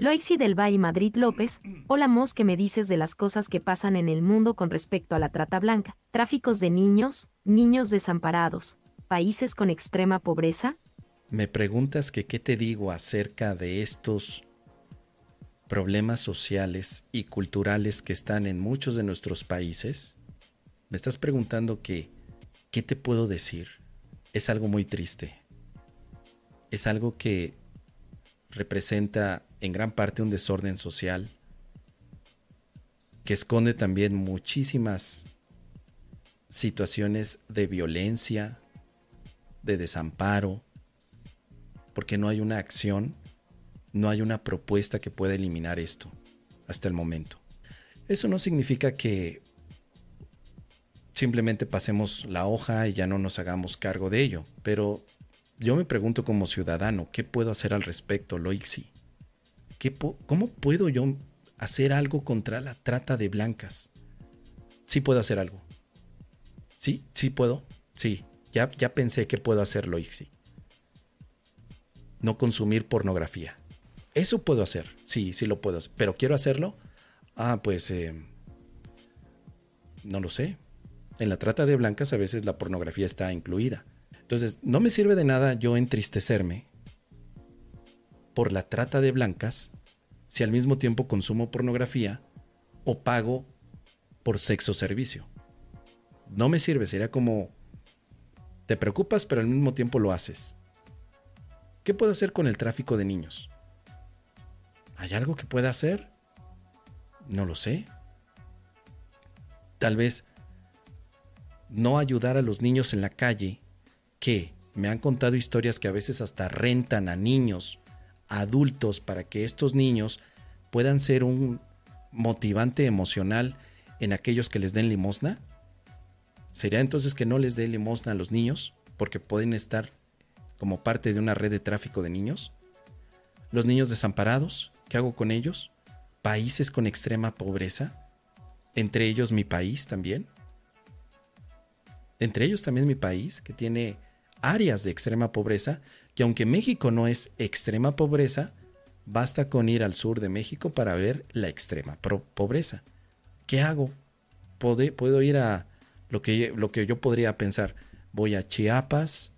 Loixi del Valle Madrid López, hola Mos, ¿qué me dices de las cosas que pasan en el mundo con respecto a la trata blanca? Tráficos de niños, niños desamparados, países con extrema pobreza. Me preguntas que qué te digo acerca de estos problemas sociales y culturales que están en muchos de nuestros países. Me estás preguntando que qué te puedo decir. Es algo muy triste. Es algo que representa en gran parte un desorden social que esconde también muchísimas situaciones de violencia, de desamparo, porque no hay una acción, no hay una propuesta que pueda eliminar esto hasta el momento. Eso no significa que simplemente pasemos la hoja y ya no nos hagamos cargo de ello, pero yo me pregunto como ciudadano, ¿qué puedo hacer al respecto, Loixi? ¿Cómo puedo yo hacer algo contra la trata de blancas? Sí puedo hacer algo. Sí, sí puedo. Sí, ya, ya pensé que puedo hacer, Loixi. No consumir pornografía. Eso puedo hacer. Sí, sí lo puedo hacer. Pero quiero hacerlo. Ah, pues... Eh, no lo sé. En la trata de blancas a veces la pornografía está incluida. Entonces, no me sirve de nada yo entristecerme por la trata de blancas si al mismo tiempo consumo pornografía o pago por sexo servicio. No me sirve, sería como te preocupas pero al mismo tiempo lo haces. ¿Qué puedo hacer con el tráfico de niños? ¿Hay algo que pueda hacer? No lo sé. Tal vez no ayudar a los niños en la calle que me han contado historias que a veces hasta rentan a niños, adultos, para que estos niños puedan ser un motivante emocional en aquellos que les den limosna? ¿Sería entonces que no les dé limosna a los niños porque pueden estar como parte de una red de tráfico de niños? ¿Los niños desamparados? ¿Qué hago con ellos? ¿Países con extrema pobreza? ¿Entre ellos mi país también? Entre ellos también mi país, que tiene áreas de extrema pobreza, que aunque México no es extrema pobreza, basta con ir al sur de México para ver la extrema pobreza. ¿Qué hago? ¿Puedo, ir a lo que, lo que yo podría pensar? Voy a Chiapas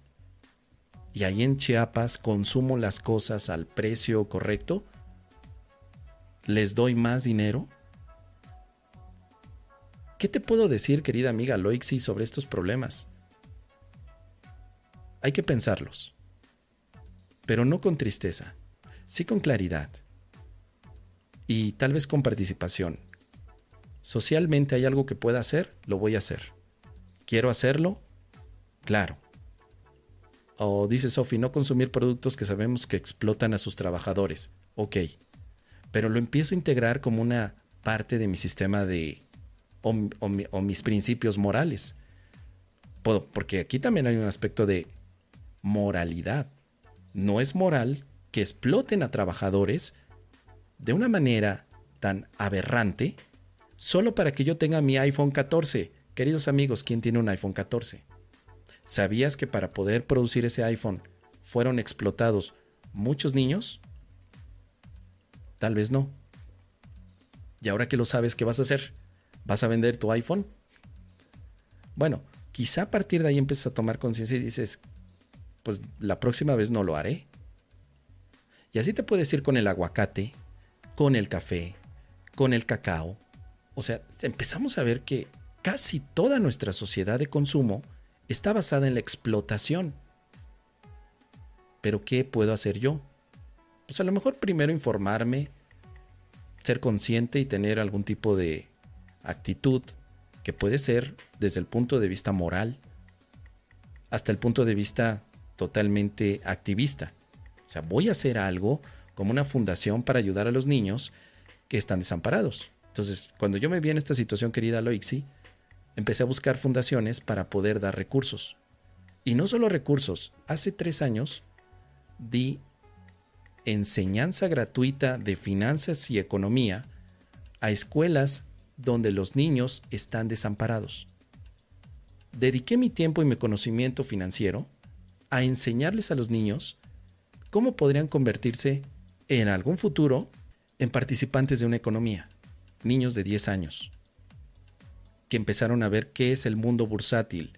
y ahí en Chiapas consumo las cosas al precio correcto. ¿Les doy más dinero? ¿Qué te puedo decir, querida amiga Loixi, sobre estos problemas? Hay que pensarlos, pero no con tristeza, sí con claridad y tal vez con participación. Socialmente hay algo que pueda hacer, lo voy a hacer. ¿Quiero hacerlo? Claro. O dice Sophie, no consumir productos que sabemos que explotan a sus trabajadores. Ok. Pero lo empiezo a integrar como una parte de mi sistema de... o mis principios morales. Porque aquí también hay un aspecto de moralidad. No es moral que exploten a trabajadores de una manera tan aberrante solo para que yo tenga mi iPhone 14. Queridos amigos, ¿quién tiene un iPhone 14? ¿Sabías que para poder producir ese iPhone fueron explotados muchos niños? Tal vez no. Y ahora que lo sabes, ¿qué vas a hacer? ¿Vas a vender tu iPhone? Bueno, quizá a partir de ahí empiezas a tomar conciencia y dices, pues la próxima vez no lo haré. Y así te puedes ir con el aguacate, con el café, con el cacao. O sea, empezamos a ver que casi toda nuestra sociedad de consumo está basada en la explotación. Pero ¿qué puedo hacer yo? Pues a lo mejor primero informarme, ser consciente y tener algún tipo de actitud que puede ser desde el punto de vista moral hasta el punto de vista totalmente activista. O sea, voy a hacer algo como una fundación para ayudar a los niños que están desamparados. Entonces, cuando yo me vi en esta situación, querida Loixi, empecé a buscar fundaciones para poder dar recursos. Y no solo recursos, hace tres años di enseñanza gratuita de finanzas y economía a escuelas donde los niños están desamparados. Dediqué mi tiempo y mi conocimiento financiero a enseñarles a los niños cómo podrían convertirse en algún futuro en participantes de una economía, niños de 10 años, que empezaron a ver qué es el mundo bursátil,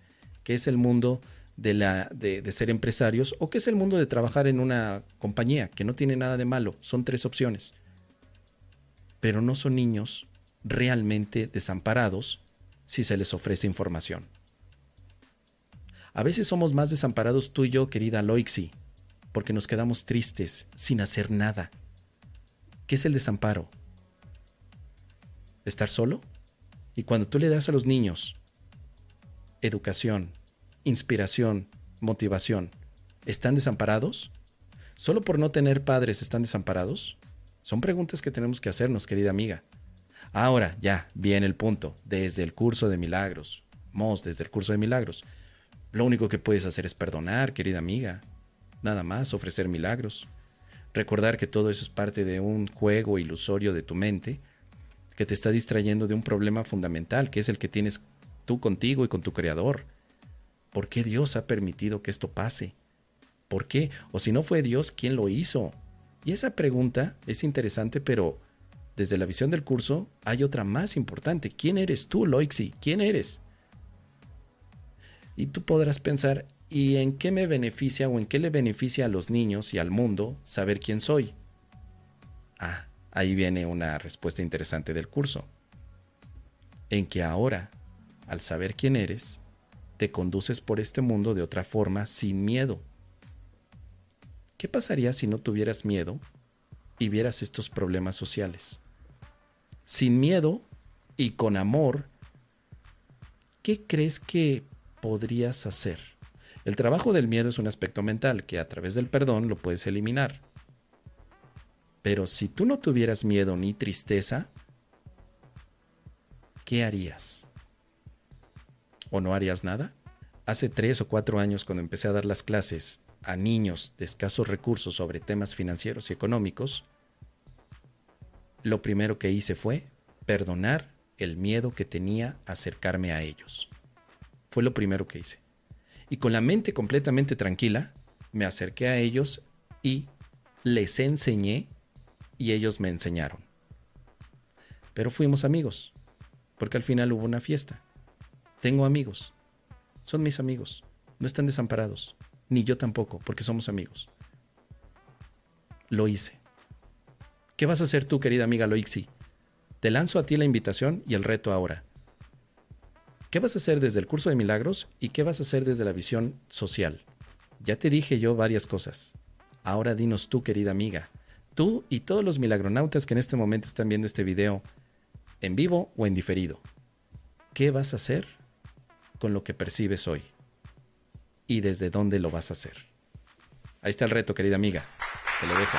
qué es el mundo de, la, de, de, ser empresarios o qué es el mundo de trabajar en una compañía, que no tiene nada de malo, son tres opciones. Pero no son niños realmente desamparados si se les ofrece información. A veces somos más desamparados tú y yo, querida Loixi, porque nos quedamos tristes, sin hacer nada. ¿Qué es el desamparo? ¿Estar solo? Y cuando tú le das a los niños educación, inspiración, motivación, ¿están desamparados? ¿Solo por no tener padres están desamparados? Son preguntas que tenemos que hacernos, querida amiga. Ahora, ya, viene el punto. Desde el curso de milagros. Mos, desde el curso de milagros. Lo único que puedes hacer es perdonar, querida amiga. Nada más, ofrecer milagros. Recordar que todo eso es parte de un juego ilusorio de tu mente que te está distrayendo de un problema fundamental, que es el que tienes tú contigo y con tu Creador. ¿Por qué Dios ha permitido que esto pase? ¿Por qué? O si no fue Dios, ¿quién lo hizo? Y esa pregunta es interesante, pero desde la visión del curso hay otra más importante. ¿Quién eres tú, Loixi? ¿Quién eres? Y tú podrás pensar, ¿y en qué me beneficia o en qué le beneficia a los niños y al mundo saber quién soy? Ah, ahí viene una respuesta interesante del curso. En que ahora, al saber quién eres, te conduces por este mundo de otra forma sin miedo. ¿Qué pasaría si no tuvieras miedo y vieras estos problemas sociales? Sin miedo y con amor, ¿qué crees que podrías hacer? El trabajo del miedo es un aspecto mental que a través del perdón lo puedes eliminar. Pero si tú no tuvieras miedo ni tristeza, ¿qué harías? ¿O no harías nada? Hace tres o cuatro años, cuando empecé a dar las clases a niños de escasos recursos sobre temas financieros y económicos, lo primero que hice fue perdonar el miedo que tenía acercarme a ellos. Fue lo primero que hice. Y con la mente completamente tranquila, me acerqué a ellos y les enseñé y ellos me enseñaron. Pero fuimos amigos, porque al final hubo una fiesta. Tengo amigos, son mis amigos, no están desamparados, ni yo tampoco, porque somos amigos. Lo hice. ¿Qué vas a hacer tú, querida amiga Loixi? Te lanzo a ti la invitación y el reto ahora. ¿Qué vas a hacer desde el curso de milagros y qué vas a hacer desde la visión social? Ya te dije yo varias cosas. Ahora dinos tú, querida amiga, tú y todos los milagronautas que en este momento están viendo este video, en vivo o en diferido. ¿Qué vas a hacer con lo que percibes hoy? ¿Y desde dónde lo vas a hacer? Ahí está el reto, querida amiga. Te lo dejo.